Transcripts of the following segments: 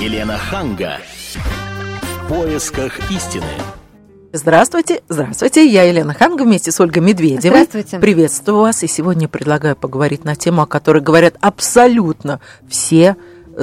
Елена Ханга. В поисках истины. Здравствуйте, здравствуйте, я Елена Ханга вместе с Ольгой Медведевой. Здравствуйте. Приветствую вас, и сегодня предлагаю поговорить на тему, о которой говорят абсолютно все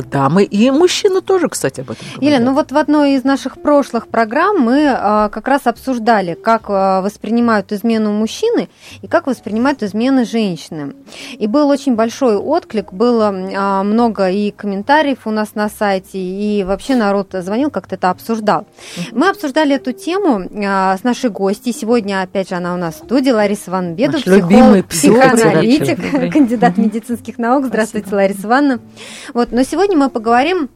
дамы и мужчины тоже, кстати, об этом говорят. Елена, ну вот в одной из наших прошлых программ мы а, как раз обсуждали, как а, воспринимают измену мужчины и как воспринимают измены женщины. И был очень большой отклик, было а, много и комментариев у нас на сайте, и вообще народ звонил, как-то это обсуждал. Мы обсуждали эту тему а, с нашей гостьей. Сегодня, опять же, она у нас в студии, Лариса Наш любимый психоаналитик, кандидат медицинских наук. Здравствуйте, Лариса Ивановна. Вот, но сегодня мы поговорим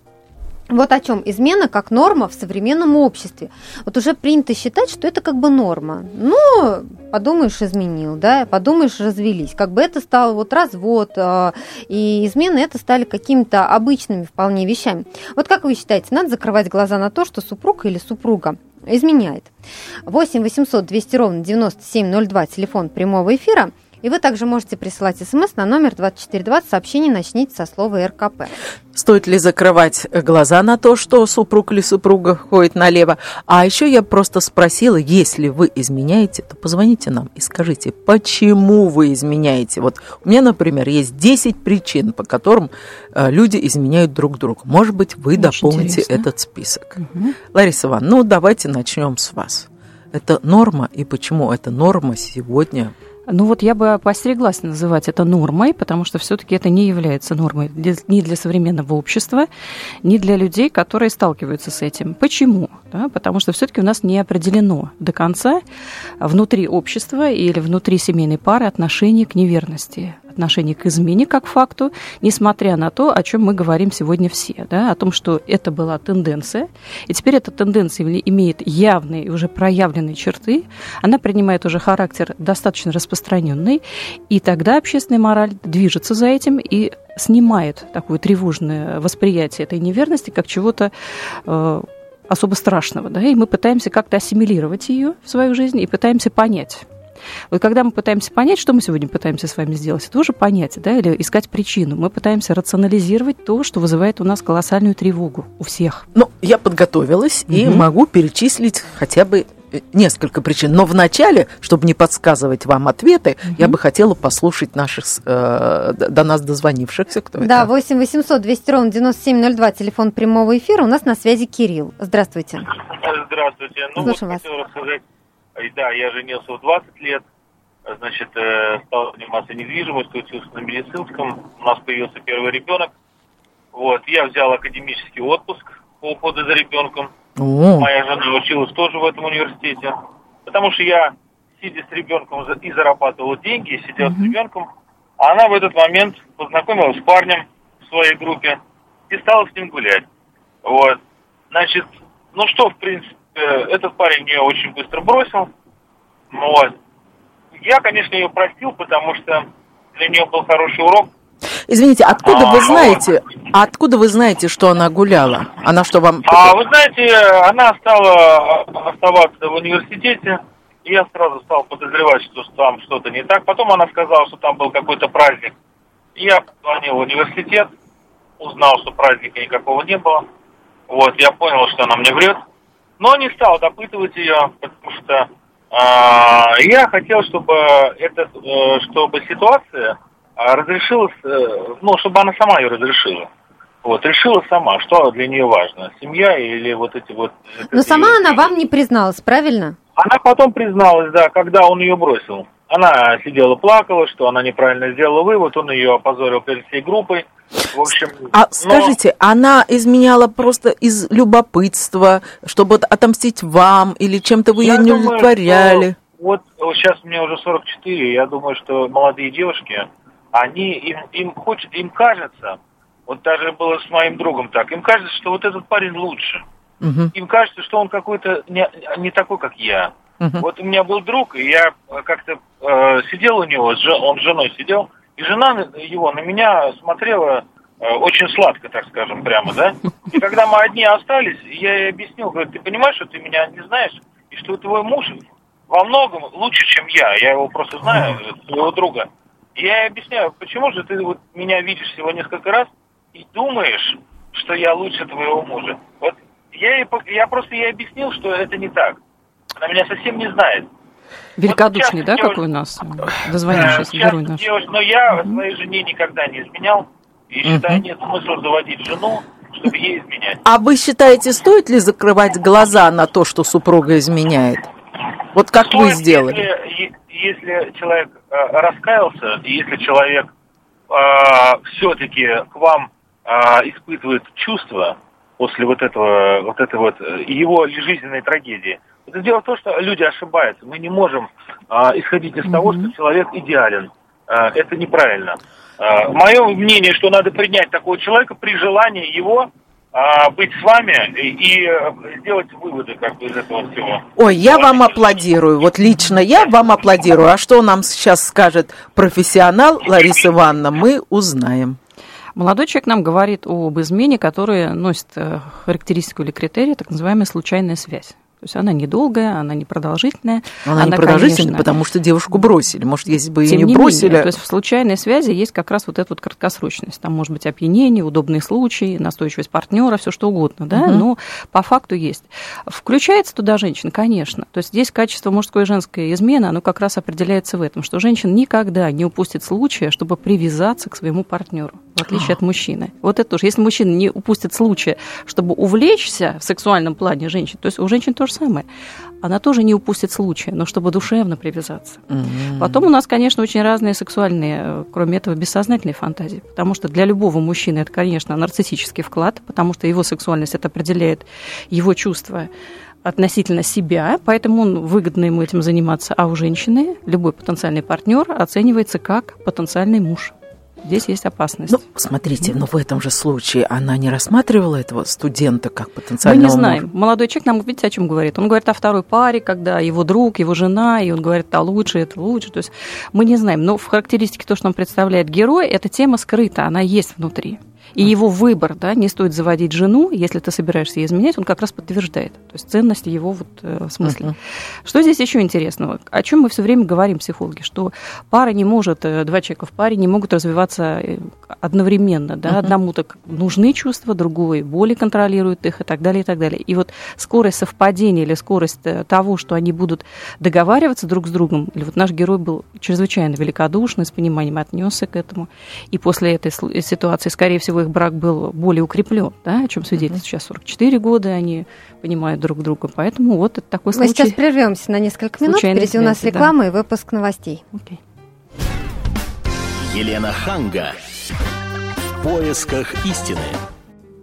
вот о чем измена как норма в современном обществе. Вот уже принято считать, что это как бы норма. Ну, подумаешь, изменил, да, подумаешь, развелись. Как бы это стало вот развод, э, и измены это стали какими-то обычными вполне вещами. Вот как вы считаете, надо закрывать глаза на то, что супруг или супруга изменяет? 8 800 200 ровно 9702, телефон прямого эфира – и вы также можете присылать смс на номер 2420, сообщение начните со слова РКП. Стоит ли закрывать глаза на то, что супруг или супруга ходит налево? А еще я просто спросила, если вы изменяете, то позвоните нам и скажите, почему вы изменяете. Вот у меня, например, есть 10 причин, по которым э, люди изменяют друг другу. Может быть, вы Очень дополните интересно. этот список. Лариса Ивановна, ну давайте начнем с вас. Это норма, и почему эта норма сегодня Ну вот я бы постереглась называть это нормой, потому что все-таки это не является нормой ни для современного общества, ни для людей, которые сталкиваются с этим. Почему? Да, потому что все-таки у нас не определено до конца внутри общества или внутри семейной пары отношение к неверности, отношение к измене как факту, несмотря на то, о чем мы говорим сегодня все, да, о том, что это была тенденция, и теперь эта тенденция имеет явные и уже проявленные черты, она принимает уже характер достаточно распространенный, и тогда общественная мораль движется за этим и снимает такое тревожное восприятие этой неверности как чего-то э, особо страшного, да, и мы пытаемся как-то ассимилировать ее в свою жизнь и пытаемся понять. Вот когда мы пытаемся понять, что мы сегодня пытаемся с вами сделать, это тоже понять, да, или искать причину. Мы пытаемся рационализировать то, что вызывает у нас колоссальную тревогу у всех. Ну, я подготовилась и Мгм. могу перечислить хотя бы э, несколько причин. Но вначале, чтобы не подсказывать вам ответы, я бы хотела послушать наших э, до нас дозвонившихся. Кто Да, это? 8 800 200 ровно 9702, телефон прямого эфира. У нас на связи Кирилл. Здравствуйте. Здравствуйте. Ну Слушаем вот вас. хотел рассказать. Э, Да, я женился в 20 лет. Значит, э, стал заниматься недвижимостью, учился на медицинском. У нас появился первый ребенок. Вот, я взял академический отпуск по уходу за ребенком. О, Моя жена училась тоже в этом университете. Потому что я, сидя с ребенком, и зарабатывал деньги, и сидел с ребенком, а она в этот момент познакомилась с парнем в своей группе и стала с ним гулять. Вот. Значит, ну что, в принципе, этот парень ее очень быстро бросил. Вот. Я, конечно, ее простил, потому что для нее был хороший урок. Извините, откуда А, вы ну знаете, а откуда вы знаете, что она гуляла? Она что вам... А вы знаете, она стала оставаться в университете, и я сразу стал подозревать, что там что-то не так. Потом она сказала, что там был какой-то праздник. И Я позвонил в университет, узнал, что праздника никакого не было. Вот, я понял, что она мне врет. Но не стал допытывать ее, потому что а, я хотел, чтобы это, э, чтобы ситуация а, разрешилась, э, ну, чтобы она сама ее разрешила. Вот, решила сама, что для нее важно, семья или вот эти вот... Но сама она вам не призналась, правильно? Она потом призналась, да, когда он ее бросил. Она сидела, плакала, что она неправильно сделала вывод, он ее опозорил перед всей группой. В общем, А но- скажите, она изменяла просто из любопытства, чтобы от- отомстить вам, или чем-то вы ее Я не думаю, удовлетворяли? что Вот, вот сейчас мне уже 44, я думаю, что молодые девушки, они, им, им хочет, им кажется, вот даже было с моим другом так, им кажется, что вот этот парень лучше. Мгм, Им кажется, что он какой-то не, не такой, как я. Мгм. Вот у меня был друг, и я э, как-то э, сидел у него, он с женой сидел, и жена на- его на меня смотрела э, очень сладко, так скажем, прямо, да. И когда мы одни остались, я ей объяснил, говорю, ты понимаешь, что ты меня не знаешь, и что твой муж во многом лучше, чем я. Я его просто знаю, э, своего друга. И я ей объясняю, почему же ты вот меня видишь всего несколько раз и думаешь, что я лучше твоего мужа. Вот я, ей я просто ей объяснил, что это не так. Она меня совсем не знает. Великодушный, Вот да, сейчас какой у нас? Э, Дозвонившийся сейчас герой наш. девушка- но я своей жене никогда не изменял. И считаю, нет смысла заводить жену, чтобы ей изменять. А вы считаете, стоит ли закрывать глаза на то, что супруга изменяет? Вот как вы Стоит, сделали? Если, если человек э, раскаялся, и если человек все-таки к вам э, испытывает чувства после вот этого, вот этой вот э, его жизненной трагедии. Это дело в том, что люди ошибаются. Мы не можем э, исходить из того, что человек идеален. Э, это неправильно. Э, мое мнение, что надо принять такого человека при желании его э, быть с вами и, и, э, сделать выводы как бы из этого всего. Ой, я вам аплодирую. Вот лично я вам аплодирую. А что нам сейчас скажет профессионал Лариса Ивановна, мы узнаем. Молодой человек нам говорит об измене, которая носит э, характеристику или критерий, так называемая случайная связь. То есть она недолгая, она непродолжительная. Она, не продолжительная, конечно, потому что девушку бросили. Может, если бы ее не не бросили... менее, то есть в случайной связи есть как раз вот эта вот краткосрочность. Там может быть опьянение, удобные случаи, настойчивость партнера, все что угодно, да, Мгм. но по факту есть. Включается туда женщина, конечно. То есть здесь качество мужской и женской измены, оно как раз определяется в этом, что женщина никогда не упустит случая, чтобы привязаться к своему партнеру, в отличие от мужчины. Вот это тоже. Если мужчина не упустит случая, чтобы увлечься в сексуальном плане женщин, то есть у женщин то же самое. Она тоже не упустит случая, но чтобы душевно привязаться. Мгм. Потом у нас, конечно, очень разные сексуальные, э, кроме этого, бессознательные фантазии. Потому что для любого мужчины это, конечно, нарциссический вклад, потому что его сексуальность это определяет его чувства относительно себя, поэтому он выгодно ему этим заниматься. А у женщины любой потенциальный партнер оценивается как потенциальный муж. Здесь есть опасность. Ну, смотрите, но в этом же случае она не рассматривала этого студента как Мы потенциального не знаем. мужа? Молодой человек нам, видите, о чем говорит? Он говорит о второй паре, когда его друг, его жена, и он говорит, это лучше, это лучше. То есть мы не знаем. Но в характеристике то, что нам представляет герой, эта тема скрыта, она есть внутри. И его выбор, да, не стоит заводить жену, если ты собираешься ей изменять, он как раз подтверждает. То есть ценность его вот, э, смысла. Мгм. Что здесь еще интересного? О чем мы все время говорим, психологи? Что пара не может, э, два человека в паре не могут развиваться э, одновременно. Да? Мгм. Одному так нужны чувства, другой более контролирует их и так далее, и так далее. И вот скорость совпадения или скорость э, того, что они будут договариваться друг с другом, или вот наш герой был чрезвычайно великодушный, с пониманием отнесся к этому. И после этой ситуации, скорее всего, их брак был более укреплен, да, о чем свидетельствует сейчас 44 года, они понимают друг друга. Поэтому вот это такой Мы случай. сейчас прервемся на несколько минут. Впереди у нас связи, да. реклама и выпуск новостей. Окей. Елена Ханга. В поисках истины.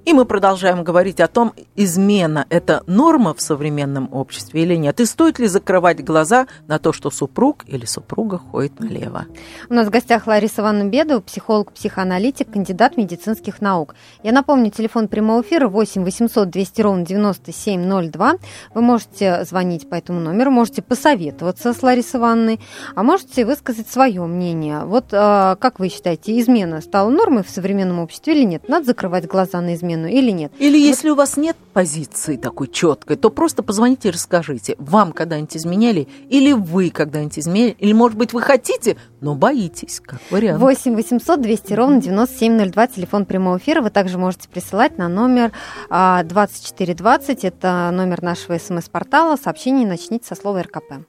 И мы продолжаем говорить о том, измена – это норма в современном обществе или нет. И стоит ли закрывать глаза на то, что супруг или супруга ходит налево. У нас в гостях Лариса Ивановна Бедова, психолог, психоаналитик, кандидат медицинских наук. Я напомню, телефон прямого эфира 8 800 200 ровно 9702. Вы можете звонить по этому номеру, можете посоветоваться с Ларисой Ивановной, а можете высказать свое мнение. Вот э, как вы считаете, измена стала нормой в современном обществе или нет? Надо закрывать глаза на измену или нет? Или если у вас нет позиции такой четкой, то просто позвоните и расскажите, вам когда-нибудь изменяли, или вы когда-нибудь изменяли, или, может быть, вы хотите, но боитесь, как вариант. 8 800 200 ровно 9702, телефон прямого эфира. Вы также можете присылать на номер а, 2420, это номер нашего смс-портала. Сообщение начните со слова РКП.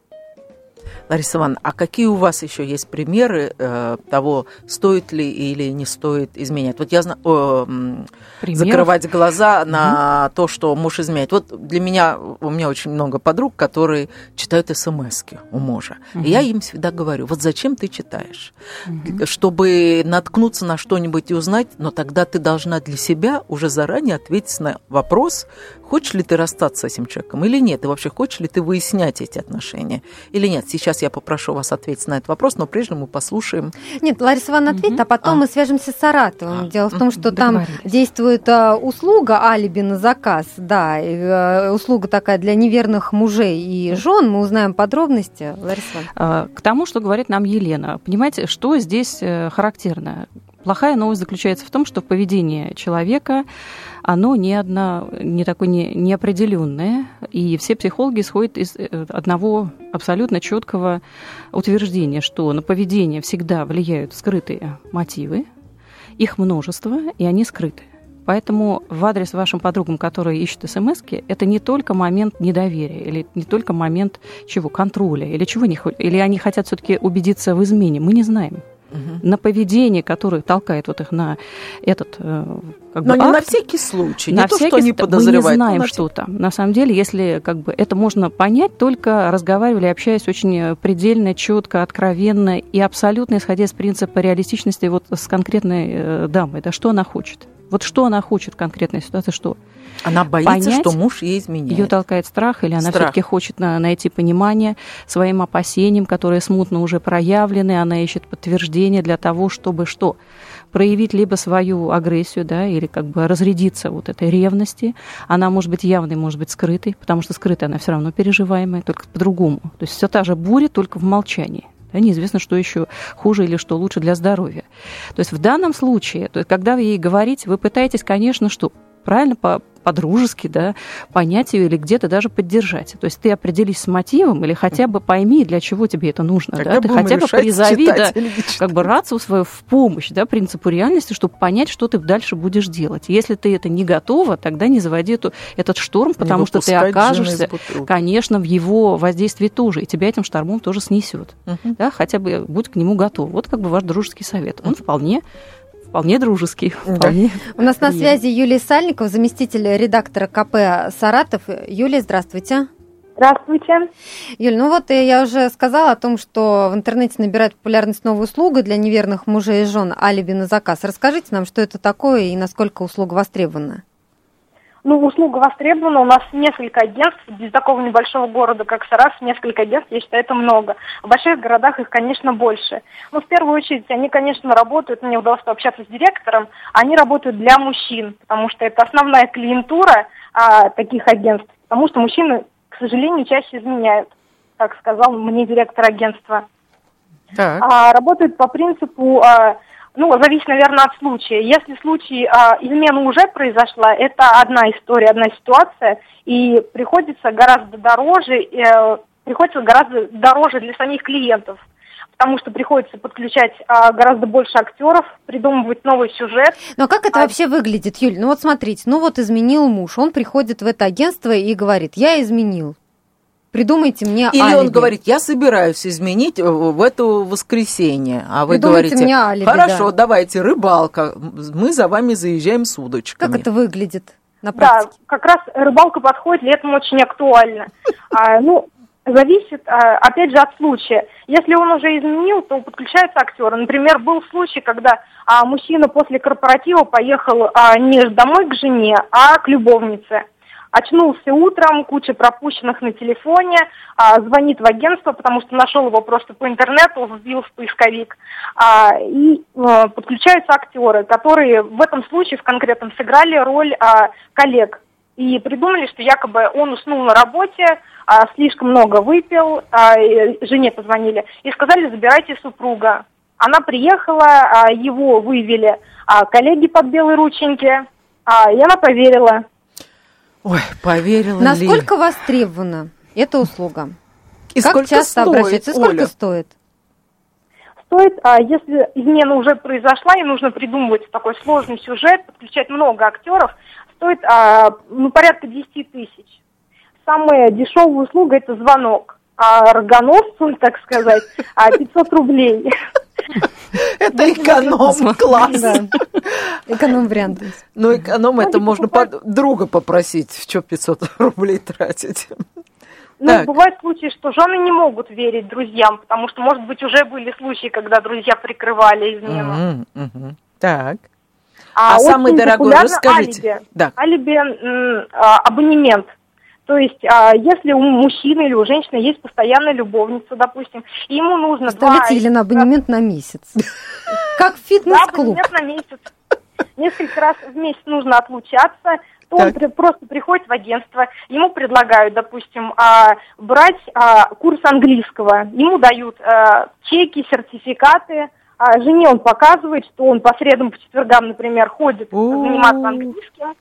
Лариса Ивановна, а какие у вас еще есть примеры э, того, стоит ли или не стоит изменять? Вот я знаю, Примеров? закрывать глаза на то, что муж изменяет. Вот для меня, у меня очень много подруг, которые читают смс у мужа. И я им всегда говорю, вот зачем ты читаешь? Чтобы наткнуться на что-нибудь и узнать, но тогда ты должна для себя уже заранее ответить на вопрос, хочешь ли ты расстаться с этим человеком или нет, и вообще хочешь ли ты выяснять эти отношения или нет. Сейчас я попрошу вас ответить на этот вопрос, но прежде мы послушаем. Нет, Лариса Ивановна ответит, а потом А. мы свяжемся с Саратовым. А. Дело в том, что там действует а, услуга алиби на заказ, да, и, а, услуга такая для неверных мужей и жен. Мы узнаем подробности. Лариса Ивановна. А, К тому, что говорит нам Елена. Понимаете, что здесь э, характерно? Плохая новость заключается в том, что поведение человека, оно не, одно, не такое не, неопределенное, и все психологи исходят из э, одного абсолютно четкого утверждения, что на поведение всегда влияют скрытые мотивы, их множество, и они скрыты. Поэтому в адрес вашим подругам, которые ищут смс это не только момент недоверия, или не только момент чего, контроля, или чего не или они хотят все-таки убедиться в измене. Мы не знаем угу. на поведение, которое толкает вот их на этот э, как бы, Но акт, не на всякий случай, на не всякий, то, что они подозревают. Мы не знаем, на что там. На самом деле, если как бы это можно понять, только разговаривали, общаясь очень предельно, четко, откровенно и абсолютно исходя из принципа реалистичности вот с конкретной э, дамой. Да что она хочет? Вот что она хочет в конкретной ситуации, что? Она боится, понять, что муж ей изменяет. Ее толкает страх, или она все-таки хочет на, найти понимание своим опасениям, которые смутно уже проявлены, она ищет подтверждение для того, чтобы что? проявить либо свою агрессию, да, или как бы разрядиться вот этой ревности. Она может быть явной, может быть скрытой, потому что скрытая она все равно переживаемая, только по-другому. То есть все та же буря, только в молчании. Да, неизвестно, что еще хуже или что лучше для здоровья. То есть в данном случае, то есть, когда вы ей говорите, вы пытаетесь, конечно, что правильно по по-дружески, да, понять ее или где-то даже поддержать. То есть ты определись с мотивом или хотя бы пойми, для чего тебе это нужно. да? Ты хотя бы призови да, как бы рацию свою в помощь да, принципу реальности, чтобы понять, что ты дальше будешь делать. Если ты это не готова, тогда не заводи эту, этот шторм, потому что ты окажешься, конечно, в его воздействии тоже, и тебя этим штормом тоже снесет. Угу. Да? Хотя бы будь к нему готов. Вот как бы ваш дружеский совет. Он вполне вполне дружеский. Вполне У нас на связи Юлия Сальников, заместитель редактора КП «Саратов». Юлия, здравствуйте. Здравствуйте. Юль, ну вот я уже сказала о том, что в интернете набирает популярность новая услуга для неверных мужей и жен алиби на заказ. Расскажите нам, что это такое и насколько услуга востребована. Ну, услуга востребована. У нас несколько агентств. Без такого небольшого города, как Саратов, несколько агентств, я считаю, это много. В больших городах их, конечно, больше. Но в первую очередь они, конечно, работают, мне удалось пообщаться с директором, они работают для мужчин, потому что это основная клиентура а, таких агентств. Потому что мужчины, к сожалению, чаще изменяют, как сказал мне директор агентства. Так. А, работают по принципу... А, ну, зависит, наверное, от случая. Если случай а, измена уже произошла, это одна история, одна ситуация, и приходится гораздо дороже, э, приходится гораздо дороже для самих клиентов, потому что приходится подключать а, гораздо больше актеров, придумывать новый сюжет. Но как это а... вообще выглядит, Юль? Ну вот смотрите, ну вот изменил муж, он приходит в это агентство и говорит, я изменил. Придумайте мне Или алиби. он говорит, я собираюсь изменить в это воскресенье. А вы Придумайте говорите, мне алиби, хорошо, да. давайте, рыбалка, мы за вами заезжаем с удочками. Как это выглядит на практике? Да, как раз рыбалка подходит, летом очень актуально. А, ну, зависит, а, опять же, от случая. Если он уже изменил, то подключаются актеры. Например, был случай, когда а, мужчина после корпоратива поехал а, не домой к жене, а к любовнице. Очнулся утром, куча пропущенных на телефоне, а, звонит в агентство, потому что нашел его просто по интернету, вбил в поисковик. А, и а, подключаются актеры, которые в этом случае в конкретном сыграли роль а, коллег. И придумали, что якобы он уснул на работе, а, слишком много выпил, а, жене позвонили и сказали, забирайте супруга. Она приехала, а, его вывели а, коллеги под белые рученьки, а, и она поверила. Ой, поверила Насколько ли? востребована эта услуга? И как сколько часто стоит, обращаются? Сколько Оля? стоит? Стоит, а если измена уже произошла и нужно придумывать такой сложный сюжет, подключать много актеров, стоит а, ну, порядка 10 тысяч. Самая дешевая услуга – это звонок. А рогоносцу, так сказать, 500 рублей. Это эконом-класс. Эконом-вариант. Ну, эконом это можно друга попросить, в что 500 рублей тратить. Ну, так. бывают случаи, что жены не могут верить друзьям, потому что, может быть, уже были случаи, когда друзья прикрывали измену. Угу, угу. Так. А, а самый дорогой, расскажите. Алиби, да. алиби а, абонемент. То есть, а, если у мужчины или у женщины есть постоянная любовница, допустим, ему нужно... Представляете, два... Елена, абонемент на месяц. Как фитнес-клуб. Абонемент на месяц. Несколько раз в месяц нужно отлучаться, то так. он просто приходит в агентство, ему предлагают, допустим, а, брать а, курс английского, ему дают чеки, сертификаты, жене он показывает, что он по средам, по четвергам, например, ходит заниматься английским,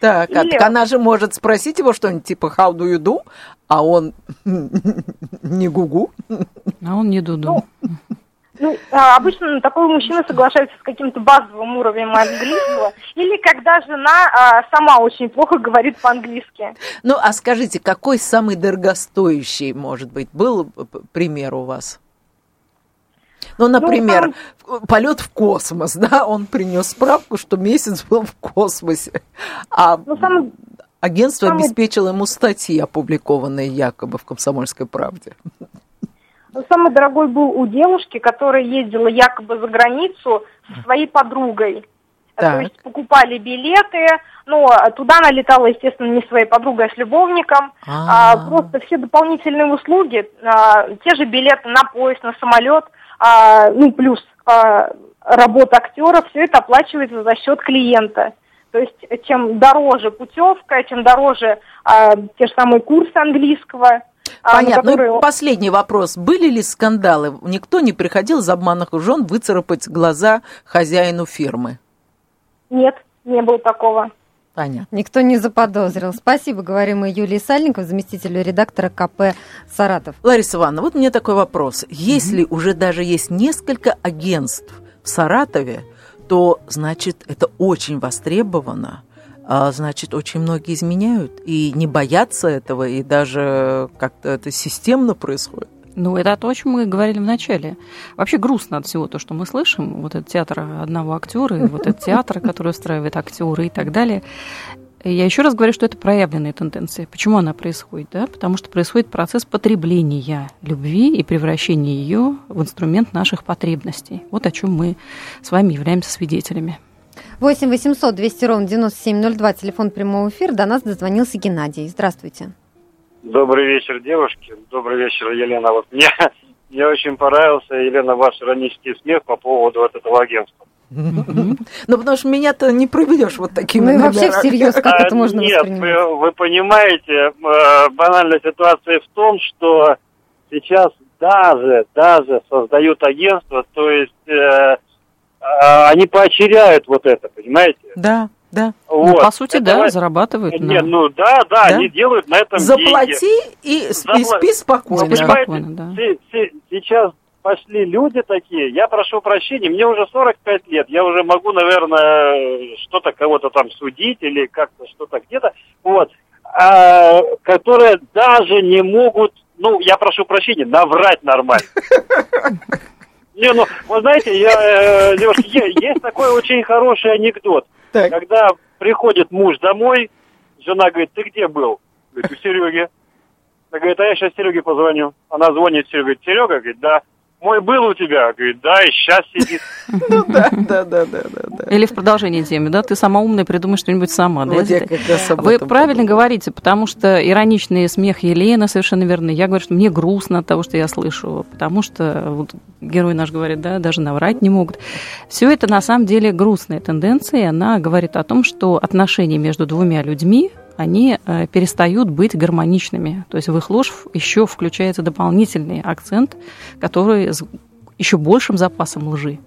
так, Или... а она же может спросить его что-нибудь типа «How do you do?», а он не гугу. А он не дуду. Ну, Ну, а, обычно такой мужчина соглашается с каким-то базовым уровнем английского, или когда жена а, сама очень плохо говорит по-английски. Ну, а скажите, какой самый дорогостоящий, может быть, был п- пример у вас? Ну, например, полет в космос, да, он принес справку, что месяц был в космосе, а Ну, самый, агентство самый- обеспечило ему статьи, опубликованные якобы в «Комсомольской правде». ну, самый дорогой был у девушки, которая ездила якобы за границу со своей подругой. Так. То есть покупали билеты, но туда она летала, естественно, не своей подругой, а с любовником. А. А, просто все дополнительные услуги, а, те же билеты на поезд, на самолет, а, ну плюс а, работа актера, все это оплачивается за счет клиента. То есть чем дороже путевка, чем дороже а, те же самые курсы английского. а, Понятно. Ну, которые- и последний вопрос. Были ли скандалы? Никто не приходил из обманных жен выцарапать глаза хозяину фирмы? Нет, не было такого. Понятно. Никто не заподозрил. Спасибо, говорим мы Юлии Сальниковой, заместителю редактора КП «Саратов». Лариса Ивановна, вот мне такой вопрос. Если уже даже есть несколько агентств в Саратове, то, значит, это очень востребовано, а, значит, очень многие изменяют и не боятся этого, и даже как-то это системно происходит. Ну, это то, о чем мы говорили в начале. Вообще грустно от всего то, что мы слышим. Вот этот театр одного актера, и вот этот театр, который устраивает актеры и так далее. Я еще раз говорю, что это проявленная тенденция. Почему она происходит? Да? Потому что происходит процесс потребления любви и превращения ее в инструмент наших потребностей. Вот о чем мы с вами являемся свидетелями. 8 800 200 ровно 9702, телефон прямого эфира. До нас дозвонился Геннадий. Здравствуйте. Добрый вечер, девушки. Добрый вечер, Елена. Вот мне, мне очень понравился, Елена, ваш иронический смех по поводу вот этого агентства. Ну, потому что меня-то не проведешь вот такими Ну и вообще всерьез, как А, это можно Нет, вы, вы понимаете, э, банальная ситуация в том, что сейчас даже, даже создают агентство, то есть э, э, они поощряют вот это, понимаете? Да, да. Ну, Вот. по сути, Это да, зарабатывают. Нет, ну да, да, Да? они делают на этом деньги. Заплати и, с- и Запла- спи спокойно. Вы понимаете, да. се- се- сейчас пошли люди такие, я прошу прощения, мне уже 45 лет, я уже могу, наверное, что-то кого-то там судить или как-то что-то где-то, вот, а, которые даже не могут, ну, я прошу прощения, наврать нормально. Не, ну, вы знаете, я, э, е- есть такой очень хороший анекдот. Так. Когда приходит муж домой, жена говорит, ты где был? Говорит, у Сереги. Она говорит, а я сейчас Сереге позвоню. Она звонит Сереге, говорит, Серега, говорит, да. Мой был у тебя? Говорит, да, и сейчас сидит. Ну да, да, да, да, да. Или в продолжении темы, да, ты сама умная, придумай что-нибудь сама. да, Вот я как раз Вы правильно говорите, потому что ироничный смех Елены совершенно верно. Я говорю, что мне грустно от того, что я слышу, потому что вот герой наш говорит, да, даже наврать не могут. Все это на самом деле грустная тенденция, и она говорит о том, что отношения между двумя людьми они э, перестают быть гармоничными. То есть в их ложь еще включается дополнительный акцент, который с еще большим запасом лжи.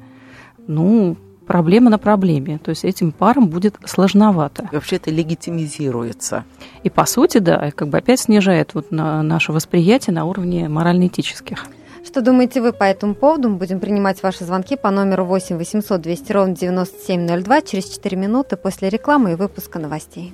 Ну, проблема на проблеме. То есть этим парам будет сложновато. И Вообще это легитимизируется. И по сути, да, как бы опять снижает вот на наше восприятие на уровне морально-этических. Что думаете вы по этому поводу? Мы будем принимать ваши звонки по номеру 8 800 200 ровно 9702 через 4 минуты после рекламы и выпуска новостей.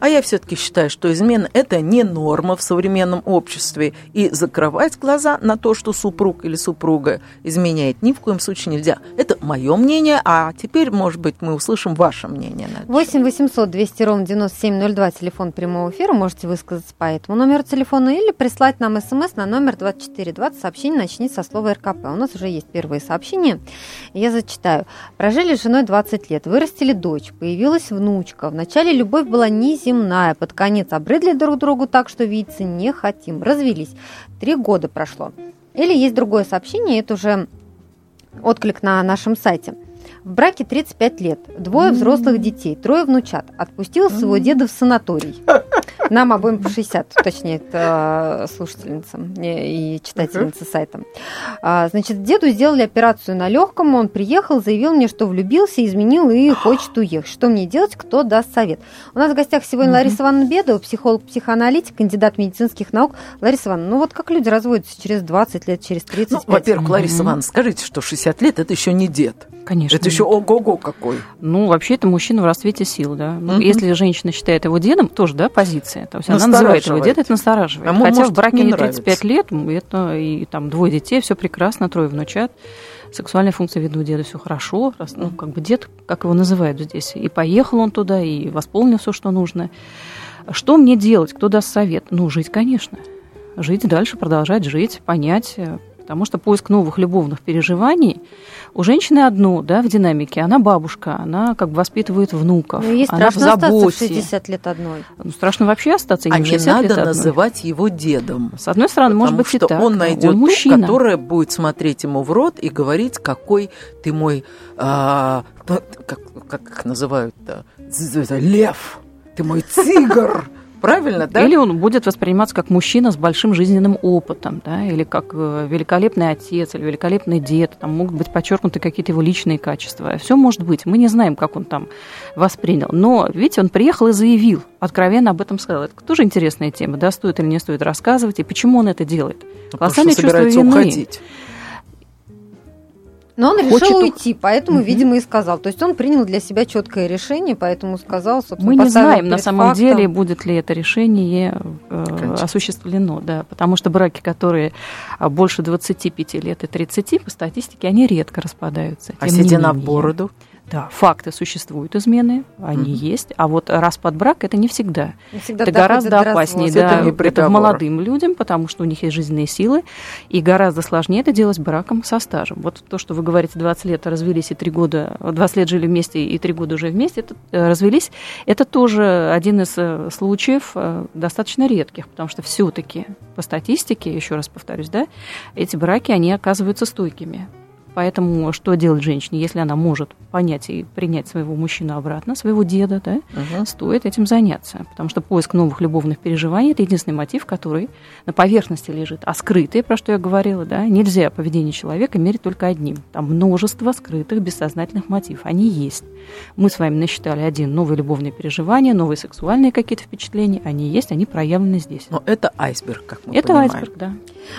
А я все-таки считаю, что измена – это не норма в современном обществе. И закрывать глаза на то, что супруг или супруга изменяет, ни в коем случае нельзя. Это мое мнение, а теперь, может быть, мы услышим ваше мнение. на это. 8 800 200 ровно 9702, телефон прямого эфира. Можете высказаться по этому номеру телефона или прислать нам смс на номер 2420. Сообщение начните со слова РКП. У нас уже есть первые сообщения. Я зачитаю. Прожили с женой 20 лет, вырастили дочь, появилась внучка. Вначале любовь была неземная, под конец обрыдли друг другу так, что видеться не хотим. Развелись. Три года прошло. Или есть другое сообщение, это уже отклик на нашем сайте. В браке 35 лет, двое взрослых детей, трое внучат. Отпустил своего деда в санаторий. Нам обоим по 60, уточняет э, слушательница и читательница сайта. А, значит, деду сделали операцию на легком, он приехал, заявил мне, что влюбился, изменил и хочет уехать. Что мне делать, кто даст совет? У нас в гостях сегодня Лариса Ивановна Бедова, психолог-психоаналитик, кандидат медицинских наук. Лариса Ивановна, ну вот как люди разводятся через 20 лет, через 30 ну, Во-первых, Лариса Ивановна, скажите, что 60 лет – это еще не дед. Конечно. Это еще ого-го какой. Ну, вообще, это мужчина в расцвете сил, да. Ну, если женщина считает его дедом, тоже, да, позиция. То есть она называет его дед, это настораживает. А Хотя может, в браке не 35 лет, это и там двое детей, все прекрасно, трое внучат. Сексуальная функция, видно, у деда все хорошо. Раз, ну, как бы дед, как его называют здесь. И поехал он туда, и восполнил все, что нужно. Что мне делать? Кто даст совет? Ну, жить, конечно. Жить дальше, продолжать жить, понять, э, Потому что поиск новых любовных переживаний у женщины одно, да, в динамике. Она бабушка, она как бы воспитывает внуков. Ну, ей она в заботе. остаться в 60 лет одной. Ну, страшно вообще остаться а не в 60 не лет надо называть его дедом. С одной стороны, может быть что и так. он найдет он мужчина. Ту, которая будет смотреть ему в рот и говорить, какой ты мой, а, как, как их называют-то, лев, ты мой тигр. Правильно, да? Или он будет восприниматься как мужчина с большим жизненным опытом, да, или как э, великолепный отец, или великолепный дед, там могут быть подчеркнуты какие-то его личные качества. Все может быть. Мы не знаем, как он там воспринял. Но, видите, он приехал и заявил, откровенно об этом сказал. Это тоже интересная тема, да, стоит или не стоит рассказывать, и почему он это делает. Ну, Колоссальное чувство вины. Уходить. Но он решил хочет... уйти, поэтому, угу. видимо, и сказал. То есть он принял для себя четкое решение, поэтому сказал, собственно, Мы не знаем, на самом фактом. деле, будет ли это решение э, осуществлено, да, потому что браки, которые а, больше 25 лет и 30, по статистике, они редко распадаются. А седина в бороду? Да, факты существуют измены, они mm-hmm. есть, а вот распад брака это не всегда. Не всегда это гораздо опаснее, да, это, это молодым людям, потому что у них есть жизненные силы, и гораздо сложнее это делать браком со стажем. Вот то, что вы говорите, 20 лет развелись и 3 года, 20 лет жили вместе и 3 года уже вместе, это, э, развелись, это тоже один из э, случаев э, достаточно редких, потому что все-таки по статистике, еще раз повторюсь, да, эти браки, они оказываются стойкими. Поэтому что делать женщине, если она может понять и принять своего мужчину обратно, своего деда, да, угу. стоит этим заняться. Потому что поиск новых любовных переживаний – это единственный мотив, который на поверхности лежит. А скрытый, про что я говорила, да, нельзя поведение человека мерить только одним. Там множество скрытых бессознательных мотивов. Они есть. Мы с вами насчитали один – новые любовные переживания, новые сексуальные какие-то впечатления. Они есть, они проявлены здесь. Но это айсберг, как мы это понимаем. айсберг, да.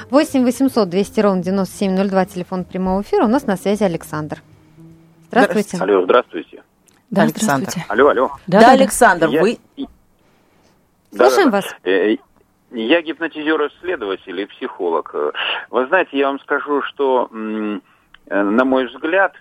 8 800 200 ровно 9702, телефон прямого эфира. У нас на связи Александр. Здравствуйте. Алло, здравствуйте. Да, Александр. Здравствуйте. Алло, алло. Да, да Александр, я... вы... Слушаем да, да, вас. Э, я гипнотизер-исследователь и психолог. Вы знаете, я вам скажу, что, э, на мой взгляд,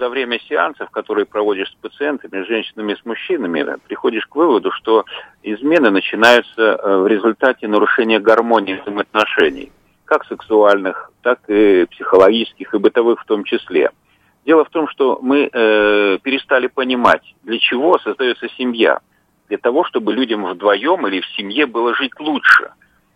за время сеансов, которые проводишь с пациентами, с женщинами, с мужчинами, приходишь к выводу, что измены начинаются э, в результате нарушения гармонии взаимоотношений как сексуальных, так и психологических и бытовых в том числе. Дело в том, что мы э, перестали понимать, для чего создается семья. Для того, чтобы людям вдвоем или в семье было жить лучше.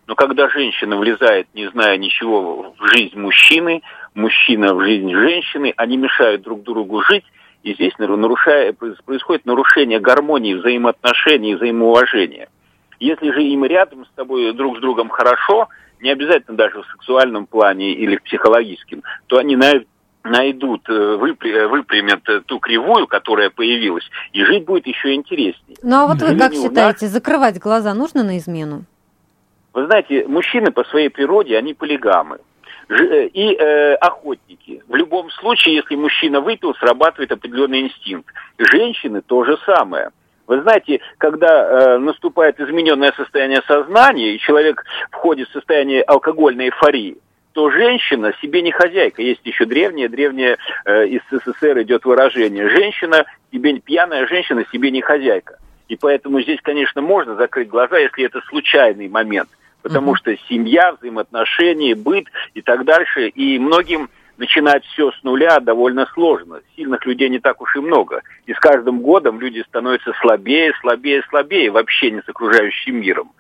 Но когда женщина влезает, не зная ничего, в жизнь мужчины, мужчина в жизнь женщины, они мешают друг другу жить, и здесь нарушая, происходит нарушение гармонии взаимоотношений, взаимоуважения. Если же им рядом с тобой друг с другом хорошо – не обязательно даже в сексуальном плане или в психологическом, то они найдут, э, э, выпрямят э, ту кривую, которая появилась, и жить будет еще интереснее. Ну а вот вы как считаете, нас... закрывать глаза нужно на измену? Вы знаете, мужчины по своей природе, они полигамы и э, охотники. В любом случае, если мужчина выпил, срабатывает определенный инстинкт. Женщины то же самое – вы знаете, когда э, наступает измененное состояние сознания, и человек входит в состояние алкогольной эйфории, то женщина себе не хозяйка. Есть еще древнее, древнее э, из СССР идет выражение. Женщина, себе, пьяная женщина себе не хозяйка. И поэтому здесь, конечно, можно закрыть глаза, если это случайный момент. Потому угу. что семья, взаимоотношения, быт и так дальше. И многим начинать все с нуля довольно сложно. Сильных людей не так уж и много. И с каждым годом люди становятся слабее, слабее, слабее в общении с окружающим миром.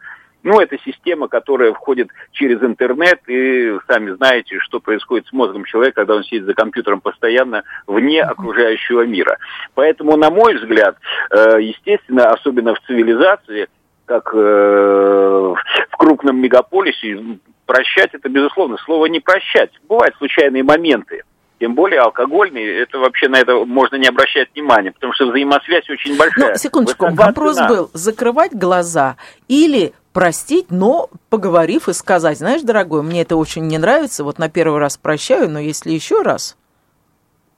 Ну, это система, которая входит через интернет, и сами знаете, что происходит с мозгом человека, когда он сидит за компьютером постоянно вне окружающего мира. Поэтому, на мой взгляд, э, естественно, особенно в цивилизации, как э, в крупном мегаполисе, прощать это, безусловно, слово не прощать. Бывают случайные моменты. Тем более алкогольный, это вообще на это можно не обращать внимания, потому что взаимосвязь очень большая. Ну, секундочку, Высока вопрос цена. был, закрывать глаза или простить, но поговорив и сказать, знаешь, дорогой, мне это очень не нравится, вот на первый раз прощаю, но если еще раз...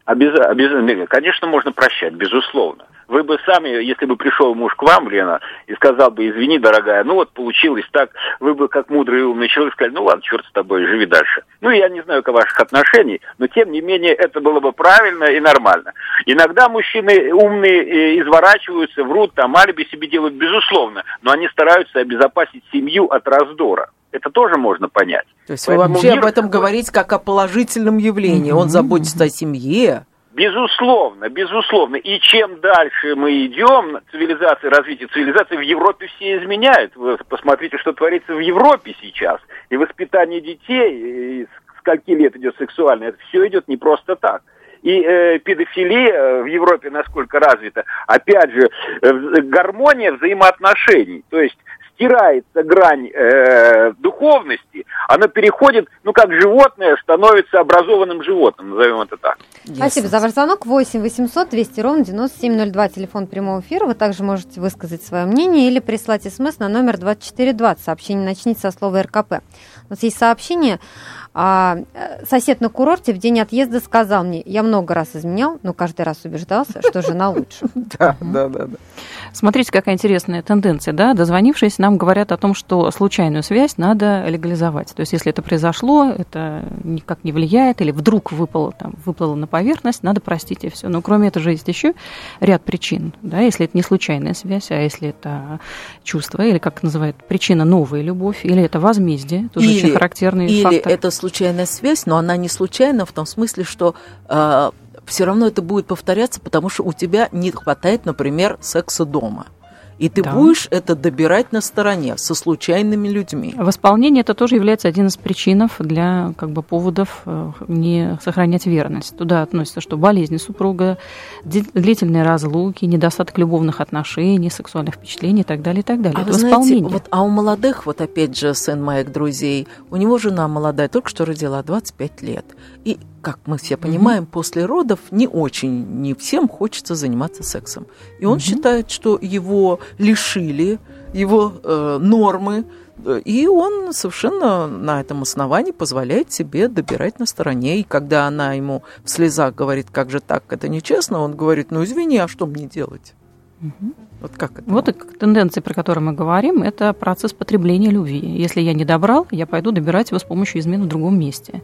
Обяза- обязательно, конечно, можно прощать, безусловно. Вы бы сами, если бы пришел муж к вам, Лена, и сказал бы, извини, дорогая, ну вот получилось так, вы бы как мудрый и умный человек сказали, ну ладно, черт с тобой, живи дальше. Ну, я не знаю, как ваших отношений, но тем не менее это было бы правильно и нормально. Иногда мужчины умные э, изворачиваются, врут, там алиби себе делают, безусловно, но они стараются обезопасить семью от раздора. Это тоже можно понять. То есть Поэтому вы вообще мир об этом такой. говорите как о положительном явлении. Он заботится о семье. Безусловно, безусловно. И чем дальше мы идем, цивилизация, развитие цивилизации в Европе все изменяют. Вы посмотрите, что творится в Европе сейчас. И воспитание детей, и скольки лет идет сексуальное, это все идет не просто так. И э, педофилия э, в Европе насколько развита, опять же, э, в- гармония взаимоотношений. То есть стирается грань э, духовности, она переходит, ну как животное становится образованным животным, назовем это так. Спасибо за ваш звонок. 8 800 200 ровно 9702, телефон прямого эфира. Вы также можете высказать свое мнение или прислать смс на номер 2420. Сообщение начните со слова РКП. У нас есть сообщение. А, э, сосед на курорте в день отъезда сказал мне, я много раз изменял, но каждый раз убеждался, что жена лучше. Да, да, да. да. Смотрите, какая интересная тенденция, да? Дозвонившись, нам говорят о том, что случайную связь надо легализовать. То есть, если это произошло, это никак не влияет, или вдруг выпало, там, выплыло на поверхность, надо простить и все. Но кроме этого же есть еще ряд причин, да? Если это не случайная связь, а если это чувство, или как называют, причина новая любовь, или это возмездие, тоже очень характерный или фактор. это случайная связь, но она не случайна в том смысле, что все равно это будет повторяться, потому что у тебя не хватает, например, секса дома. И ты Да. будешь это добирать на стороне со случайными людьми. Восполнение это тоже является один из причин для как бы, поводов э, не сохранять верность. Туда относятся, что болезни супруга, длительные разлуки, недостаток любовных отношений, сексуальных впечатлений и так далее, и так далее. А это вы знаете, восполнение. вот, а у молодых, вот опять же, сын моих друзей, у него жена молодая, только что родила, 25 лет. И, как мы все понимаем, после родов не очень, не всем хочется заниматься сексом. И он считает, что его лишили его э, нормы, э, и он совершенно на этом основании позволяет себе добирать на стороне. И когда она ему в слезах говорит, как же так, это нечестно, он говорит, ну извини, а что мне делать? Вот как это? Вот тенденции, про которые мы говорим, это процесс потребления любви. Если я не добрал, я пойду добирать его с помощью измены в другом месте.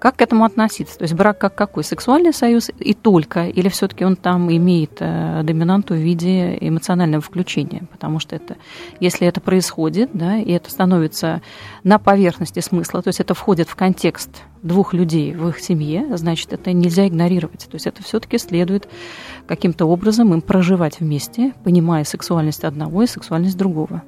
Как к этому относиться? То есть брак как какой? Сексуальный союз и только? Или все-таки он там имеет э, доминанту в виде эмоционального включения? Потому что это, если это происходит, да, и это становится на поверхности смысла, то есть это входит в контекст двух людей в их семье, значит, это нельзя игнорировать. То есть это все-таки следует каким-то образом им проживать вместе, понимая сексуальность одного и сексуальность другого.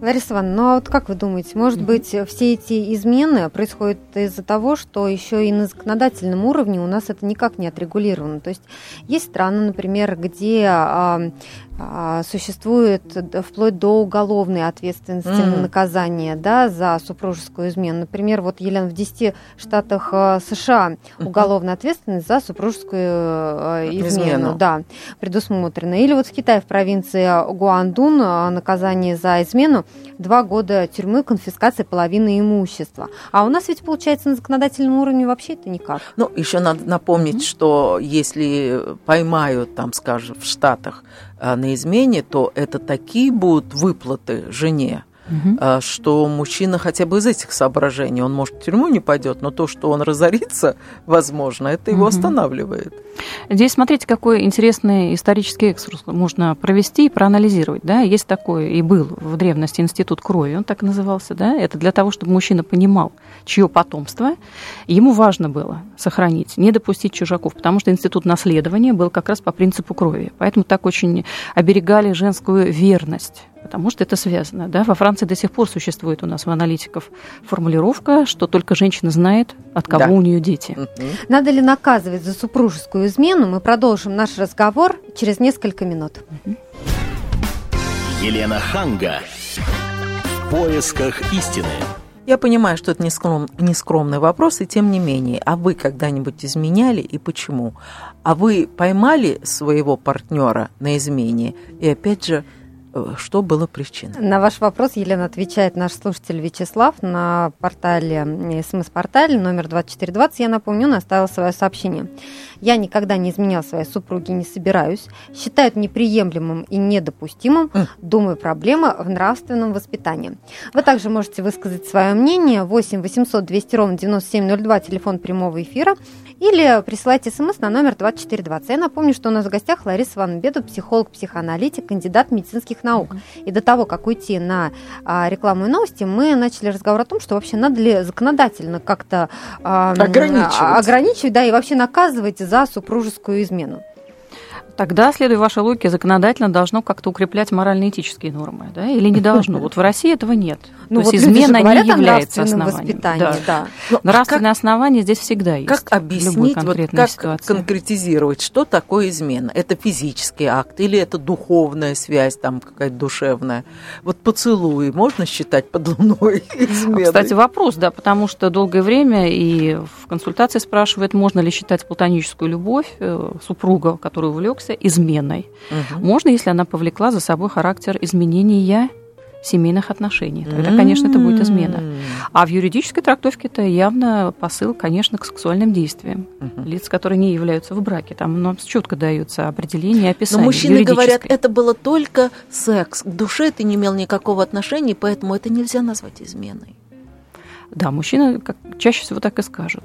Лариса Ивановна, ну а вот как вы думаете, может быть, все эти измены происходят из-за того, что еще и на законодательном уровне у нас это никак не отрегулировано? То есть есть страны, например, где а, существует д- вплоть до уголовной ответственности Мгм. на наказание да, за супружескую измену. Например, вот, Елена, в 10 штатах а, США уголовная ответственность за супружескую а, измену. Измену. Да, предусмотрено. Или вот в Китае, в провинции Гуандун, а, наказание за измену два года тюрьмы, конфискация половины имущества. А у нас ведь, получается, на законодательном уровне вообще это никак. Ну, еще надо напомнить, что если поймают, там, скажем, в Штатах а, на измене, то это такие будут выплаты жене, а, что мужчина хотя бы из этих соображений, он, может, в тюрьму не пойдет, но то, что он разорится, возможно, это его Мгм. останавливает. Здесь смотрите, какой интересный исторический экскурс можно провести и проанализировать. Да? Есть такой, и был в древности институт крови, он так назывался. Да? Это для того, чтобы мужчина понимал, чье потомство. Ему важно было сохранить, не допустить чужаков, потому что институт наследования был как раз по принципу крови. Поэтому так очень оберегали женскую верность потому что это связано. Да? Во Франции до сих пор существует у нас у аналитиков формулировка, что только женщина знает, от кого Да. у нее дети. Надо ли наказывать за супружескую измену? Мы продолжим наш разговор через несколько минут. Елена Ханга. В поисках истины. Я понимаю, что это не, скром, не скромный вопрос, и тем не менее, а вы когда-нибудь изменяли и почему? А вы поймали своего партнера на измене и опять же что было причиной? На ваш вопрос, Елена, отвечает наш слушатель Вячеслав на портале, смс-портале номер 2420. Я напомню, он оставил свое сообщение. Я никогда не изменял своей супруге, не собираюсь. Считаю это неприемлемым и недопустимым. Думаю, проблема в нравственном воспитании. Вы также можете высказать свое мнение. 8 800 200 ровно 9702, телефон прямого эфира. Или присылайте смс на номер 2420. Я напомню, что у нас в гостях Лариса Ван Беду, психолог, психоаналитик, кандидат медицинских наук. И до того, как уйти на а, рекламу и новости, мы начали разговор о том, что вообще надо ли законодательно как-то а, ограничивать. ограничивать, да, и вообще наказывать за супружескую измену. Тогда, следуя вашей логике, законодательно должно как-то укреплять морально-этические нормы, да, или не должно? Вот в России этого нет. Ну, То вот есть измена не является основанием. Да. Да. Но Нравственное как, основание здесь всегда есть. Как объяснить, вот как ситуации. конкретизировать, что такое измена? Это физический акт или это духовная связь, там какая-то душевная? Вот поцелуй можно считать подлуной изменой? Кстати, вопрос, да, потому что долгое время и в консультации спрашивают, можно ли считать платоническую любовь э, супруга, который увлекся, изменой. Угу. Можно, если она повлекла за собой характер изменения семейных отношений. Тогда, конечно, это будет измена. А в юридической трактовке это явно посыл, конечно, к сексуальным действиям лиц, которые не являются в браке. Там нам четко даются определения, описания. Но мужчины говорят, это было только секс. К душе это не имел никакого отношения, поэтому это нельзя назвать изменой. Да, мужчины как, чаще всего так и скажут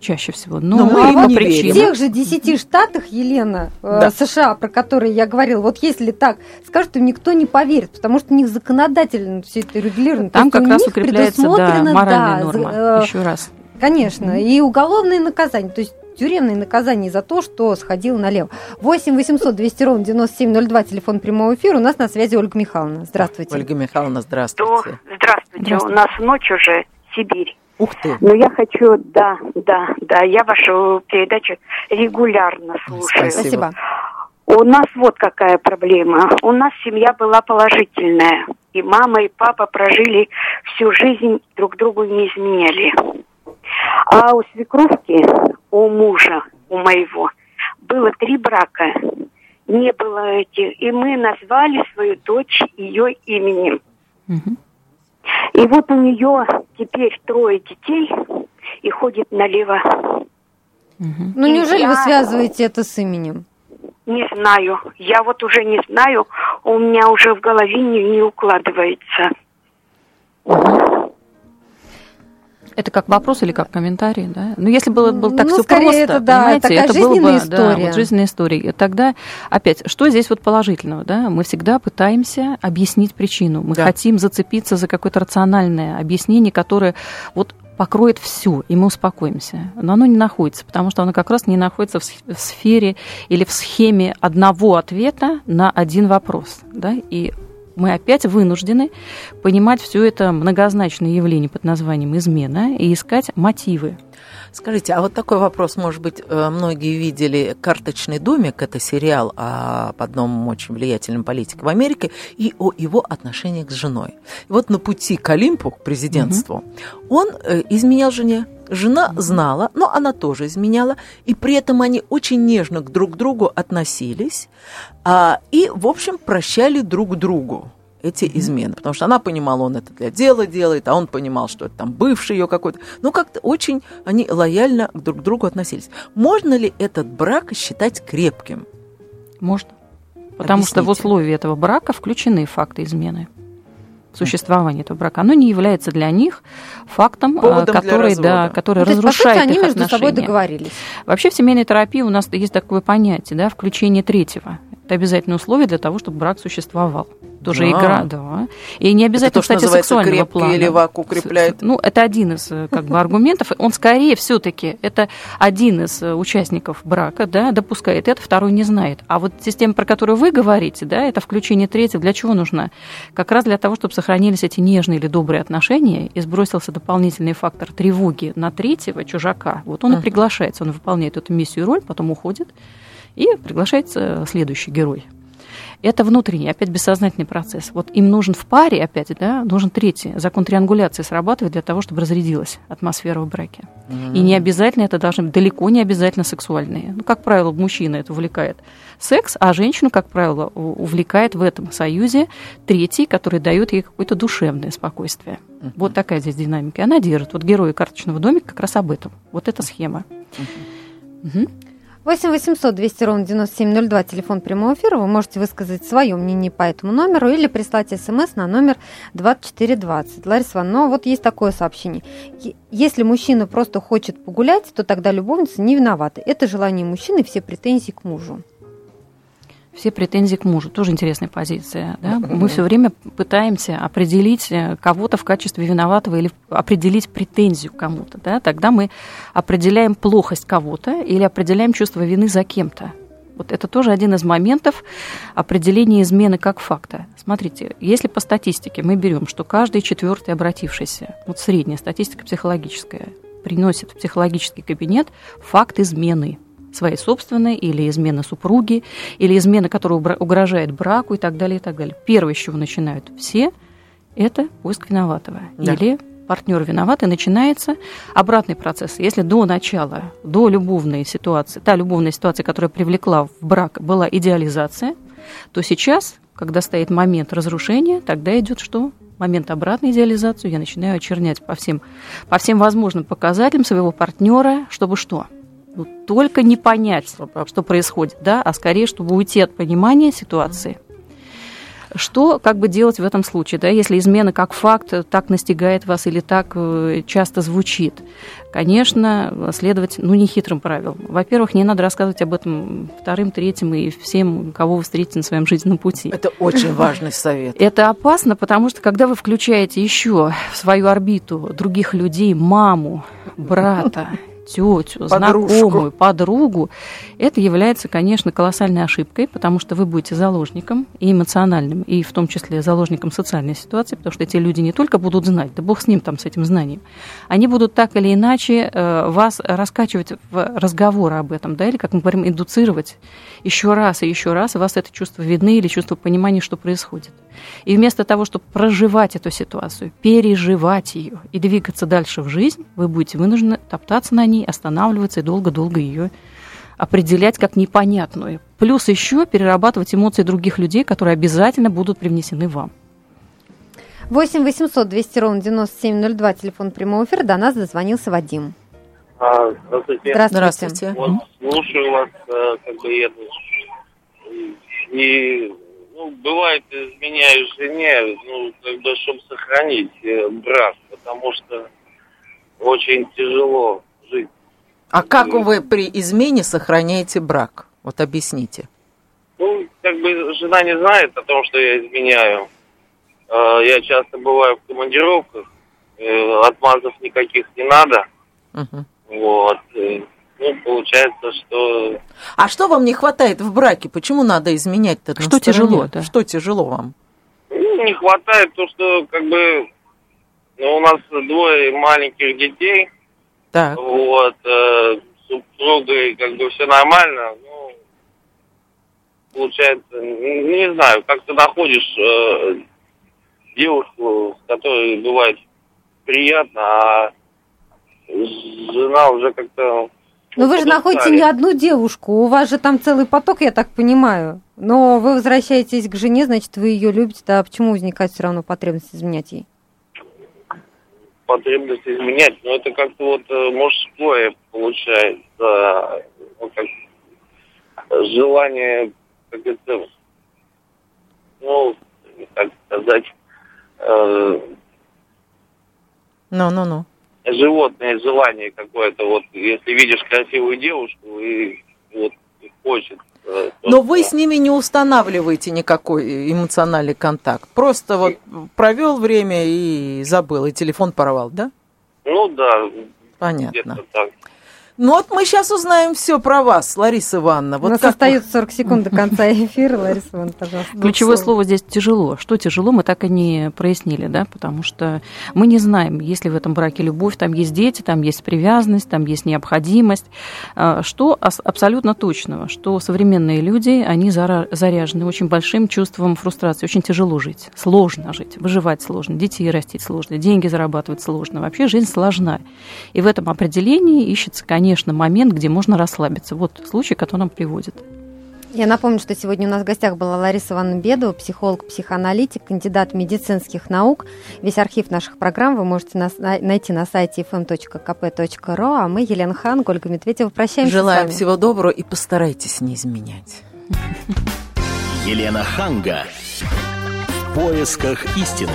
чаще всего. Но, Но мы им не верим. В тех же десяти штатах, Елена, э, да. США, про которые я говорила, вот если так скажут, им никто не поверит, потому что у них законодательно все это регулировано. Там как раз укрепляется да, моральная да, норма. Э, Еще раз. Конечно, mm-hmm. и уголовные наказания. То есть тюремные наказания за то, что сходил налево. 8 800 200 ровно 9702, телефон прямого эфира. У нас на связи Ольга Михайловна. Здравствуйте. Ольга Михайловна, здравствуйте. Здравствуйте. здравствуйте. У нас ночь уже, Сибирь. Ух ты. Но я хочу, да, да, да, я вашу передачу регулярно слушаю. Спасибо. У нас вот какая проблема. У нас семья была положительная. И мама, и папа прожили всю жизнь, друг другу не изменяли. А у свекровки, у мужа, у моего, было три брака. Не было этих. И мы назвали свою дочь ее именем. Угу. И вот у нее теперь трое детей и ходит налево. Угу. Ну, неужели я... вы связываете это с именем? Не знаю. Я вот уже не знаю. У меня уже в голове не, не укладывается. Угу. Это как вопрос или как комментарий, да? Ну, если было, было так ну, все просто, это, да, понимаете, это было бы история. Да, вот жизненная история. Тогда, опять, что здесь вот положительного, да? Мы всегда пытаемся объяснить причину. Мы да. хотим зацепиться за какое-то рациональное объяснение, которое вот покроет все, и мы успокоимся. Но оно не находится, потому что оно как раз не находится в сфере или в схеме одного ответа на один вопрос. Да? И мы опять вынуждены понимать все это многозначное явление под названием измена и искать мотивы. Скажите, а вот такой вопрос, может быть, э, многие видели «Карточный домик», это сериал об одном очень влиятельном политике в Америке, и о его отношениях с женой. И вот на пути к Олимпу, к президентству, угу. он э, изменял жене. Жена знала, но она тоже изменяла, и при этом они очень нежно к друг другу относились, а, и, в общем, прощали друг другу эти измены, потому что она понимала, он это для дела делает, а он понимал, что это там бывший ее какой-то. Ну, как-то очень они лояльно друг к другу относились. Можно ли этот брак считать крепким? Можно. Потому Объясните. что в условии этого брака включены факты измены существования этого брака, оно не является для них фактом, Поводом который, да, который ну, разрушает есть, по сути, их они между отношения. собой договорились. Вообще в семейной терапии у нас есть такое понятие, да, включение третьего. Это обязательное условие для того, чтобы брак существовал тоже да. игра, да. И не обязательно, это то, кстати, сексуального плана. или вак укрепляет. Ну, это один из э, как бы аргументов. Он скорее все-таки это один из э, участников брака, да, допускает это, второй не знает. А вот система, про которую вы говорите, да, это включение третьего, для чего нужна? Как раз для того, чтобы сохранились эти нежные или добрые отношения и сбросился дополнительный фактор тревоги на третьего чужака. Вот он uh-huh. и приглашается, он выполняет эту миссию и роль, потом уходит, и приглашается следующий герой. Это внутренний, опять бессознательный процесс. Вот им нужен в паре, опять, да, нужен третий. Закон триангуляции срабатывает для того, чтобы разрядилась атмосфера в браке. И не обязательно это должны быть, далеко не обязательно сексуальные. Ну, как правило, мужчина это увлекает секс, а женщину, как правило, увлекает в этом союзе третий, который дает ей какое-то душевное спокойствие. Uh-huh. Вот такая здесь динамика. И она держит. Вот герои карточного домика как раз об этом. Вот эта схема. Uh-huh. Угу. 8 800 200 ровно 9702, телефон прямого эфира. Вы можете высказать свое мнение по этому номеру или прислать смс на номер 2420. Лариса Ивановна, ну вот есть такое сообщение. Если мужчина просто хочет погулять, то тогда любовница не виновата. Это желание мужчины, все претензии к мужу все претензии к мужу. Тоже интересная позиция. Да? Мы все время пытаемся определить э, кого-то в качестве виноватого или определить претензию кому-то. Да? Тогда мы определяем плохость кого-то или определяем чувство вины за кем-то. Вот это тоже один из моментов определения измены как факта. Смотрите, если по статистике мы берем, что каждый четвертый обратившийся, вот средняя статистика психологическая, приносит в психологический кабинет факт измены – своей собственной, или измена супруги, или измена, которая угрожает браку и так далее, и так далее. Первое, с чего начинают все, это поиск виноватого. Да. Или партнер виноват, и начинается обратный процесс. Если до начала, до любовной ситуации, та любовная ситуация, которая привлекла в брак, была идеализация, то сейчас, когда стоит момент разрушения, тогда идет что? момент обратной идеализации, я начинаю очернять по всем, по всем возможным показателям своего партнера, чтобы что? Ну, только не понять, что происходит, да, а скорее, чтобы уйти от понимания ситуации. Что как бы делать в этом случае, да, если измена как факт так настигает вас или так э, часто звучит? Конечно, следовать, ну, не хитрым правилам. Во-первых, не надо рассказывать об этом вторым, третьим и всем, кого вы встретите на своем жизненном пути. Это очень важный совет. Это опасно, потому что когда вы включаете еще в свою орбиту других людей, маму, брата, тетю, Подружку. знакомую, подругу, это является, конечно, колоссальной ошибкой, потому что вы будете заложником и эмоциональным, и в том числе заложником социальной ситуации, потому что эти люди не только будут знать, да бог с ним там, с этим знанием, они будут так или иначе э, вас раскачивать в разговор об этом, да, или, как мы говорим, индуцировать еще раз и еще раз, у вас это чувство видны или чувство понимания, что происходит. И вместо того, чтобы проживать эту ситуацию, переживать ее и двигаться дальше в жизнь, вы будете вынуждены топтаться на ней, останавливаться и долго-долго ее определять как непонятную. Плюс еще перерабатывать эмоции других людей, которые обязательно будут привнесены вам. 8 800 200 ровно 9702, телефон прямого эфира. До нас дозвонился Вадим. А, здравствуйте. Здравствуйте. здравствуйте. Вот, слушаю вас, э, как бы я и ну, бывает, изменяю жене, ну, как бы, чтобы сохранить э, брак, потому что очень тяжело. А как вы при измене сохраняете брак? Вот объясните. Ну, как бы жена не знает о том, что я изменяю. Э, я часто бываю в командировках, э, отмазов никаких не надо. Угу. Вот. Ну, получается, что... А что вам не хватает в браке? Почему надо изменять-то? Что тяжело? Да? Что тяжело вам? Ну, не хватает то, что как бы ну, у нас двое маленьких детей. Так. Вот, э, супругой как бы все нормально. Ну, получается, не знаю, как ты находишь э, девушку, с которой бывает приятно, а жена уже как-то но вы же находите не одну девушку, у вас же там целый поток, я так понимаю. Но вы возвращаетесь к жене, значит, вы ее любите, да почему возникает все равно потребность изменять ей? Потребность изменять, но это как-то вот э, мужское получается, ну, как желание, как это, ну, как сказать, э, ну, ну, ну животное желание какое-то, вот если видишь красивую девушку и вот и хочет. Но вы с ними не устанавливаете никакой эмоциональный контакт. Просто вот провел время и забыл, и телефон порвал, да? Ну да. Понятно. Так. Ну вот мы сейчас узнаем все про вас, Лариса Ивановна. Вот У нас как остается 40 секунд до конца эфира, Лариса Ивановна, пожалуйста. Ключевое слов. слово здесь тяжело. Что тяжело, мы так и не прояснили, да, потому что мы не знаем, есть ли в этом браке любовь, там есть дети, там есть привязанность, там есть необходимость. А, Что абсолютно точного, что современные люди, они заряжены очень большим чувством фрустрации, очень тяжело жить, сложно жить, выживать сложно, детей растить сложно, деньги зарабатывать сложно, вообще жизнь сложна. И в этом определении ищется, конечно, момент, где можно расслабиться. Вот случай, который нам приводит. Я напомню, что сегодня у нас в гостях была Лариса Ивановна Бедова, психолог, психоаналитик, кандидат медицинских наук. Весь архив наших программ вы можете нас- на- найти на сайте fm.kp.ru. А мы, Елена Хан, Ольга Медведева, прощаемся Желаем всего доброго и постарайтесь не изменять. Елена Ханга. В поисках истины.